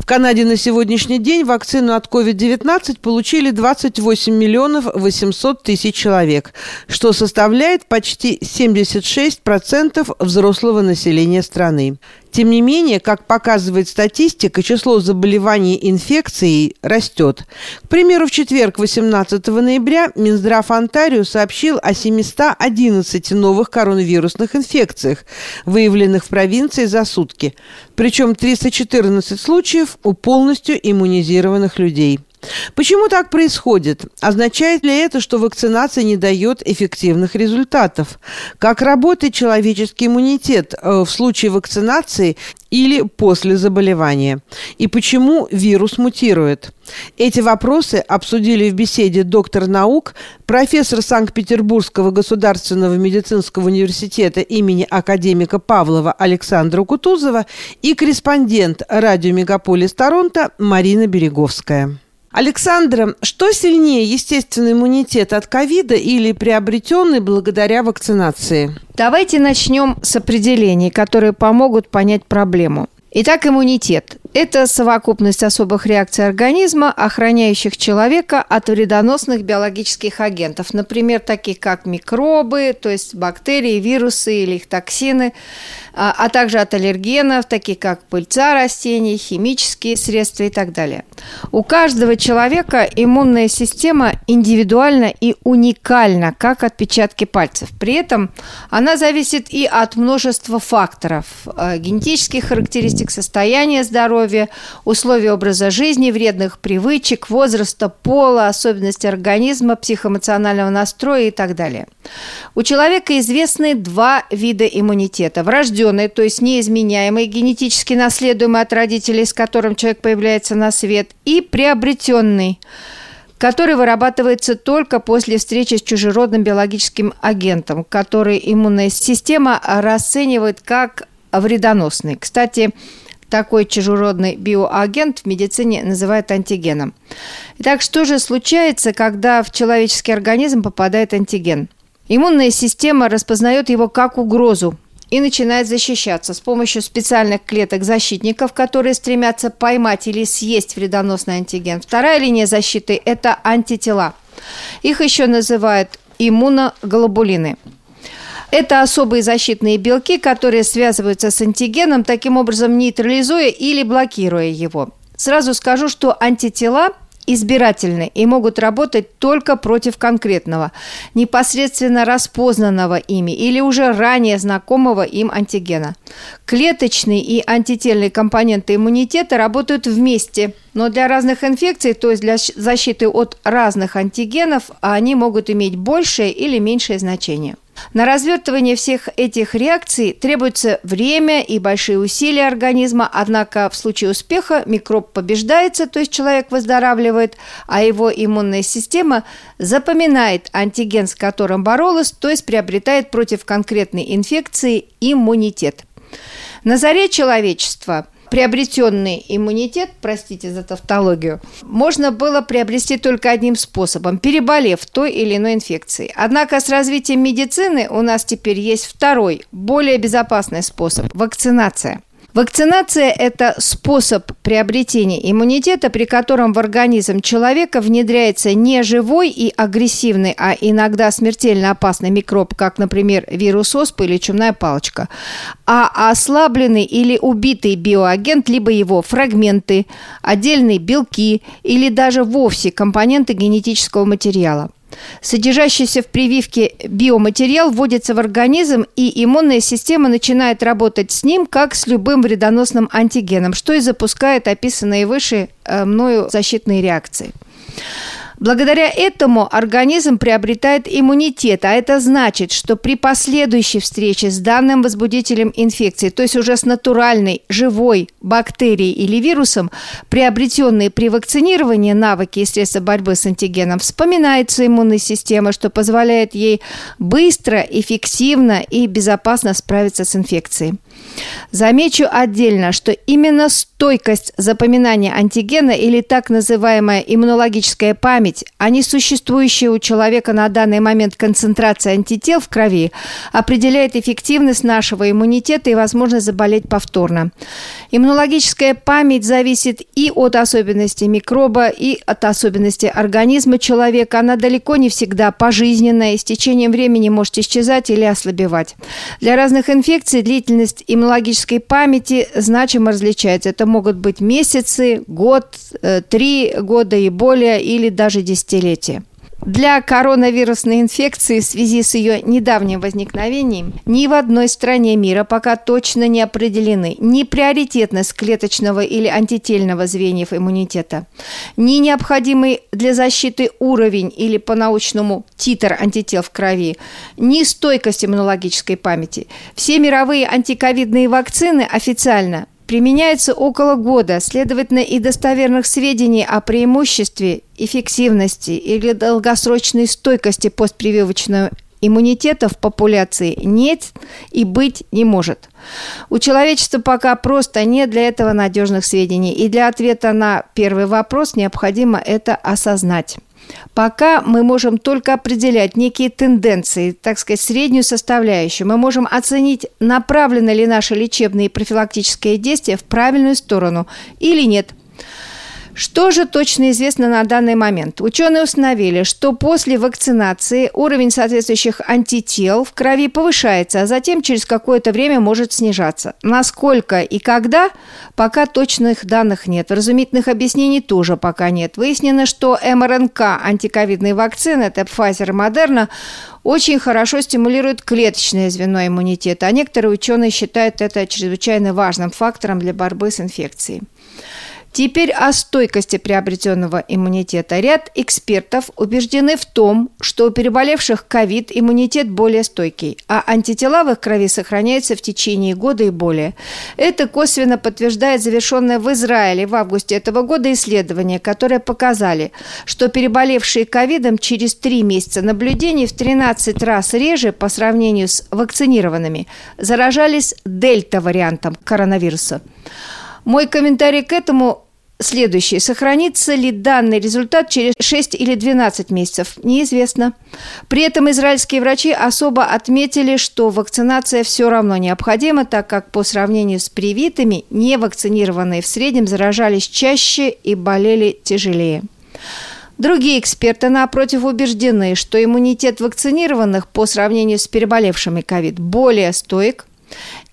В Канаде на сегодняшний день вакцину от COVID-19 получили 28 миллионов 800 тысяч человек, что составляет почти 76% взрослого населения страны. Тем не менее, как показывает статистика, число заболеваний инфекцией растет. К примеру, в четверг, 18 ноября, Минздрав Онтарио сообщил о 711 новых коронавирусных инфекциях, выявленных в провинции за сутки. Причем 314 случаев у полностью иммунизированных людей. Почему так происходит? Означает ли это, что вакцинация не дает эффективных результатов? Как работает человеческий иммунитет э, в случае вакцинации или после заболевания? И почему вирус мутирует? Эти вопросы обсудили в беседе доктор наук, профессор Санкт-Петербургского государственного медицинского университета имени академика Павлова Александра Кутузова и корреспондент радио «Мегаполис Торонто» Марина Береговская. Александра, что сильнее, естественный иммунитет от ковида или приобретенный благодаря вакцинации? Давайте начнем с определений, которые помогут понять проблему. Итак, иммунитет – это совокупность особых реакций организма, охраняющих человека от вредоносных биологических агентов, например, таких как микробы, то есть бактерии, вирусы или их токсины, а, а также от аллергенов, таких как пыльца растений, химические средства и так далее. У каждого человека иммунная система индивидуальна и уникальна, как отпечатки пальцев. При этом она зависит и от множества факторов – генетических характеристик, состояния здоровья, условий образа жизни, вредных привычек, возраста, пола, особенностей организма, психоэмоционального настроя и так далее. У человека известны два вида иммунитета – врожденный, то есть неизменяемый, генетически наследуемый от родителей, с которым человек появляется на свет, и приобретенный, который вырабатывается только после встречи с чужеродным биологическим агентом, который иммунная система расценивает как вредоносный. Кстати, такой чужеродный биоагент в медицине называют антигеном. Итак, что же случается, когда в человеческий организм попадает антиген? Иммунная система распознает его как угрозу, и начинает защищаться с помощью специальных клеток-защитников, которые стремятся поймать или съесть вредоносный антиген. Вторая линия защиты – это антитела. Их еще называют иммуноглобулины. Это особые защитные белки, которые связываются с антигеном, таким образом нейтрализуя или блокируя его. Сразу скажу, что антитела избирательны и могут работать только против конкретного, непосредственно распознанного ими или уже ранее знакомого им антигена. Клеточные и антительные компоненты иммунитета работают вместе, но для разных инфекций, то есть для защиты от разных антигенов, они могут иметь большее или меньшее значение. На развертывание всех этих реакций требуется время и большие усилия организма, однако в случае успеха микроб побеждается, то есть человек выздоравливает, а его иммунная система запоминает антиген, с которым боролась, то есть приобретает против конкретной инфекции иммунитет. На заре человечества – приобретенный иммунитет, простите за тавтологию, можно было приобрести только одним способом – переболев той или иной инфекцией. Однако с развитием медицины у нас теперь есть второй, более безопасный способ – вакцинация – Вакцинация – это способ приобретения иммунитета, при котором в организм человека внедряется не живой и агрессивный, а иногда смертельно опасный микроб, как, например, вирус оспы или чумная палочка, а ослабленный или убитый биоагент, либо его фрагменты, отдельные белки или даже вовсе компоненты генетического материала – Содержащийся в прививке биоматериал вводится в организм, и иммунная система начинает работать с ним, как с любым вредоносным антигеном, что и запускает описанные выше э, мною защитные реакции. Благодаря этому организм приобретает иммунитет, а это значит, что при последующей встрече с данным возбудителем инфекции, то есть уже с натуральной, живой бактерией или вирусом, приобретенные при вакцинировании навыки и средства борьбы с антигеном, вспоминается иммунная система, что позволяет ей быстро, эффективно и безопасно справиться с инфекцией. Замечу отдельно, что именно стойкость запоминания антигена или так называемая иммунологическая память память, а не существующая у человека на данный момент концентрация антител в крови, определяет эффективность нашего иммунитета и возможность заболеть повторно. Иммунологическая память зависит и от особенностей микроба, и от особенностей организма человека. Она далеко не всегда пожизненная и с течением времени может исчезать или ослабевать. Для разных инфекций длительность иммунологической памяти значимо различается. Это могут быть месяцы, год, э, три года и более, или даже десятилетия. Для коронавирусной инфекции в связи с ее недавним возникновением ни в одной стране мира пока точно не определены ни приоритетность клеточного или антительного звеньев иммунитета, ни необходимый для защиты уровень или по-научному титр антител в крови, ни стойкость иммунологической памяти. Все мировые антиковидные вакцины официально применяется около года, следовательно, и достоверных сведений о преимуществе, эффективности или долгосрочной стойкости постпрививочного иммунитета в популяции нет и быть не может. У человечества пока просто нет для этого надежных сведений, и для ответа на первый вопрос необходимо это осознать. Пока мы можем только определять некие тенденции, так сказать, среднюю составляющую. Мы можем оценить, направлены ли наши лечебные и профилактические действия в правильную сторону или нет – что же точно известно на данный момент? Ученые установили, что после вакцинации уровень соответствующих антител в крови повышается, а затем через какое-то время может снижаться. Насколько и когда, пока точных данных нет. Разумительных объяснений тоже пока нет. Выяснено, что МРНК антиковидной вакцины, это Pfizer и Moderna, очень хорошо стимулирует клеточное звено иммунитета, а некоторые ученые считают это чрезвычайно важным фактором для борьбы с инфекцией. Теперь о стойкости приобретенного иммунитета. Ряд экспертов убеждены в том, что у переболевших ковид иммунитет более стойкий, а антитела в их крови сохраняются в течение года и более. Это косвенно подтверждает завершенное в Израиле в августе этого года исследование, которое показали, что переболевшие ковидом через три месяца наблюдений в 13 раз реже по сравнению с вакцинированными заражались дельта-вариантом коронавируса. Мой комментарий к этому следующий. Сохранится ли данный результат через 6 или 12 месяцев? Неизвестно. При этом израильские врачи особо отметили, что вакцинация все равно необходима, так как по сравнению с привитыми, невакцинированные в среднем заражались чаще и болели тяжелее. Другие эксперты, напротив, убеждены, что иммунитет вакцинированных по сравнению с переболевшими ковид более стоек,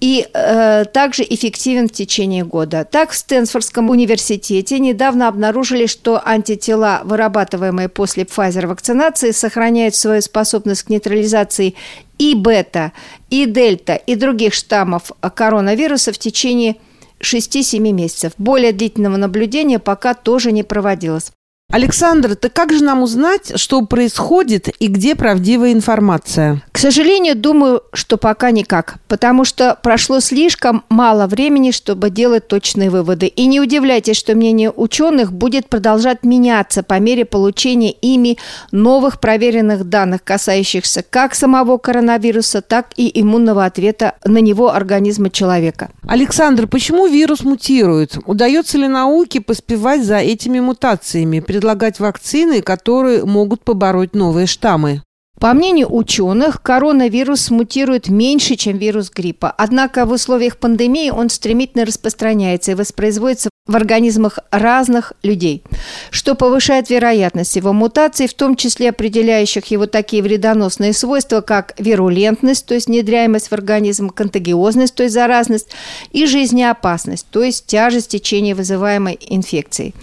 и э, также эффективен в течение года. Так, в Стэнфордском университете недавно обнаружили, что антитела, вырабатываемые после Pfizer вакцинации, сохраняют свою способность к нейтрализации и бета, и дельта, и других штаммов коронавируса в течение 6-7 месяцев. Более длительного наблюдения пока тоже не проводилось. Александр, так как же нам узнать, что происходит и где правдивая информация? К сожалению, думаю, что пока никак, потому что прошло слишком мало времени, чтобы делать точные выводы. И не удивляйтесь, что мнение ученых будет продолжать меняться по мере получения ими новых проверенных данных, касающихся как самого коронавируса, так и иммунного ответа на него организма человека. Александр, почему вирус мутирует? Удается ли науке поспевать за этими мутациями? Предлагать вакцины, которые могут побороть новые штаммы. По мнению ученых, коронавирус мутирует меньше, чем вирус гриппа. Однако в условиях пандемии он стремительно распространяется и воспроизводится в организмах разных людей, что повышает вероятность его мутаций, в том числе определяющих его такие вредоносные свойства, как вирулентность, то есть внедряемость в организм, контагиозность, то есть заразность, и жизнеопасность, то есть тяжесть течения вызываемой инфекцией.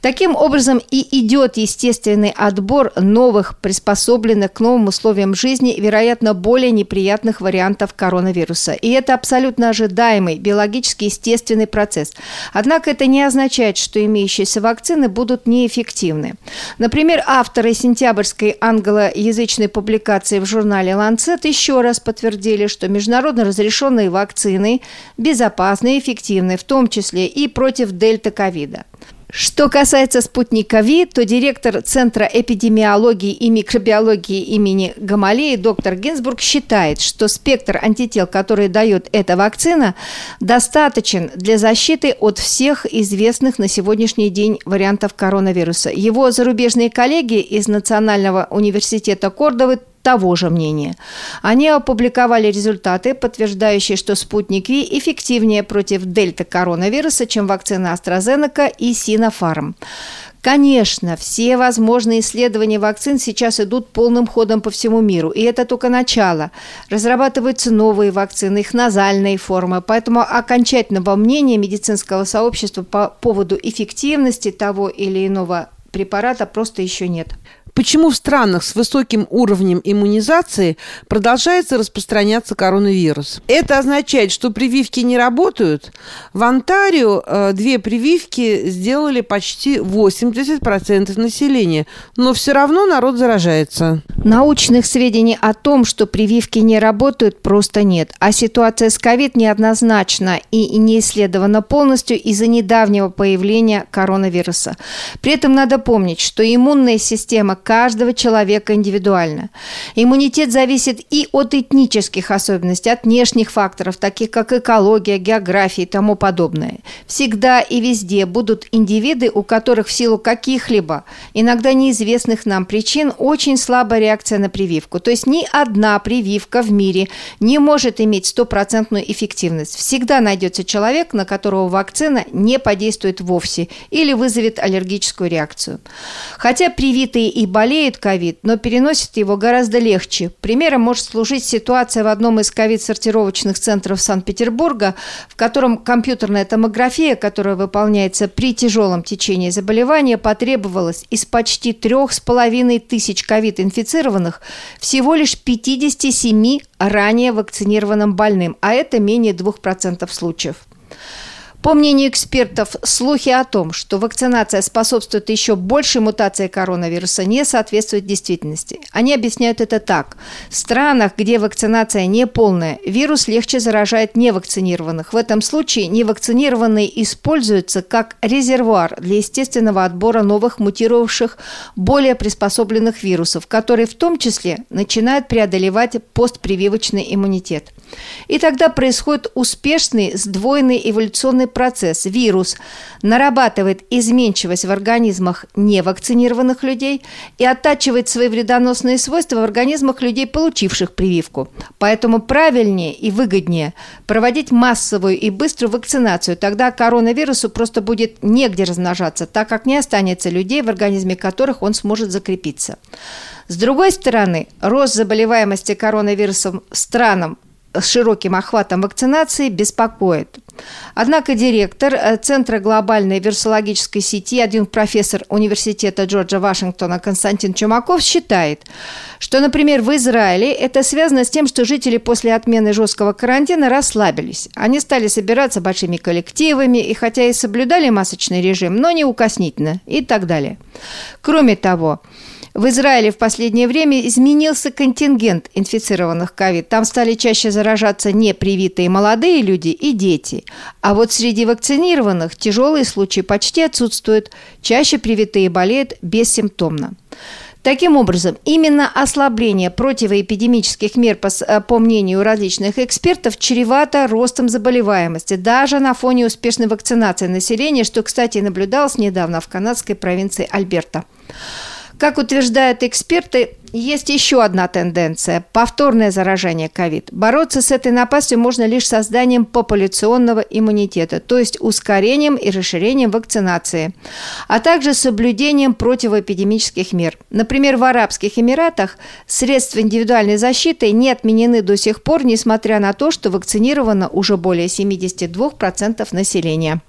Таким образом и идет естественный отбор новых, приспособленных к новым условиям жизни, вероятно, более неприятных вариантов коронавируса. И это абсолютно ожидаемый, биологически естественный процесс. Однако это не означает, что имеющиеся вакцины будут неэффективны. Например, авторы сентябрьской англоязычной публикации в журнале Lancet еще раз подтвердили, что международно разрешенные вакцины безопасны и эффективны, в том числе и против дельта-ковида. Что касается спутника ВИ, то директор Центра эпидемиологии и микробиологии имени Гамалеи доктор Гинзбург считает, что спектр антител, который дает эта вакцина, достаточен для защиты от всех известных на сегодняшний день вариантов коронавируса. Его зарубежные коллеги из Национального университета Кордовы того же мнения. Они опубликовали результаты, подтверждающие, что спутник Ви эффективнее против дельта-коронавируса, чем вакцина AstraZeneca и Sinopharm. Конечно, все возможные исследования вакцин сейчас идут полным ходом по всему миру, и это только начало. Разрабатываются новые вакцины, их назальные формы, поэтому окончательного мнения медицинского сообщества по поводу эффективности того или иного препарата просто еще нет. Почему в странах с высоким уровнем иммунизации продолжается распространяться коронавирус? Это означает, что прививки не работают. В Онтарио э, две прививки сделали почти 80% населения, но все равно народ заражается. Научных сведений о том, что прививки не работают, просто нет. А ситуация с ковид неоднозначна и не исследована полностью из-за недавнего появления коронавируса. При этом надо помнить, что иммунная система каждого человека индивидуально. Иммунитет зависит и от этнических особенностей, от внешних факторов, таких как экология, география и тому подобное. Всегда и везде будут индивиды, у которых в силу каких-либо, иногда неизвестных нам причин, очень слабая реакция на прививку. То есть ни одна прививка в мире не может иметь стопроцентную эффективность. Всегда найдется человек, на которого вакцина не подействует вовсе или вызовет аллергическую реакцию. Хотя привитые и болеют ковид, но переносят его гораздо легче. Примером может служить ситуация в одном из ковид-сортировочных центров Санкт-Петербурга, в котором компьютерная томография, которая выполняется при тяжелом течении заболевания, потребовалась из почти трех с половиной тысяч ковид-инфицированных всего лишь 57 ранее вакцинированным больным, а это менее 2% случаев. По мнению экспертов, слухи о том, что вакцинация способствует еще большей мутации коронавируса, не соответствуют действительности. Они объясняют это так. В странах, где вакцинация не полная, вирус легче заражает невакцинированных. В этом случае невакцинированные используются как резервуар для естественного отбора новых мутировавших, более приспособленных вирусов, которые в том числе начинают преодолевать постпрививочный иммунитет. И тогда происходит успешный сдвоенный эволюционный процесс. Вирус нарабатывает изменчивость в организмах невакцинированных людей и оттачивает свои вредоносные свойства в организмах людей, получивших прививку. Поэтому правильнее и выгоднее проводить массовую и быструю вакцинацию. Тогда коронавирусу просто будет негде размножаться, так как не останется людей, в организме которых он сможет закрепиться. С другой стороны, рост заболеваемости коронавирусом странам с широким охватом вакцинации беспокоит. Однако директор э, Центра глобальной вирусологической сети, один профессор Университета Джорджа Вашингтона Константин Чумаков считает, что, например, в Израиле это связано с тем, что жители после отмены жесткого карантина расслабились. Они стали собираться большими коллективами и хотя и соблюдали масочный режим, но неукоснительно и так далее. Кроме того, в Израиле в последнее время изменился контингент инфицированных ковид. Там стали чаще заражаться непривитые молодые люди и дети. А вот среди вакцинированных тяжелые случаи почти отсутствуют. Чаще привитые болеют бессимптомно. Таким образом, именно ослабление противоэпидемических мер, по, э, мнению различных экспертов, чревато ростом заболеваемости, даже на фоне успешной вакцинации населения, что, кстати, наблюдалось недавно в канадской провинции Альберта. Как утверждают эксперты, есть еще одна тенденция – повторное заражение ковид. Бороться с этой напастью можно лишь созданием популяционного иммунитета, то есть ускорением и расширением вакцинации, а также соблюдением противоэпидемических мер. Например, в Арабских Эмиратах средства индивидуальной защиты не отменены до сих пор, несмотря на то, что вакцинировано уже более 72% населения.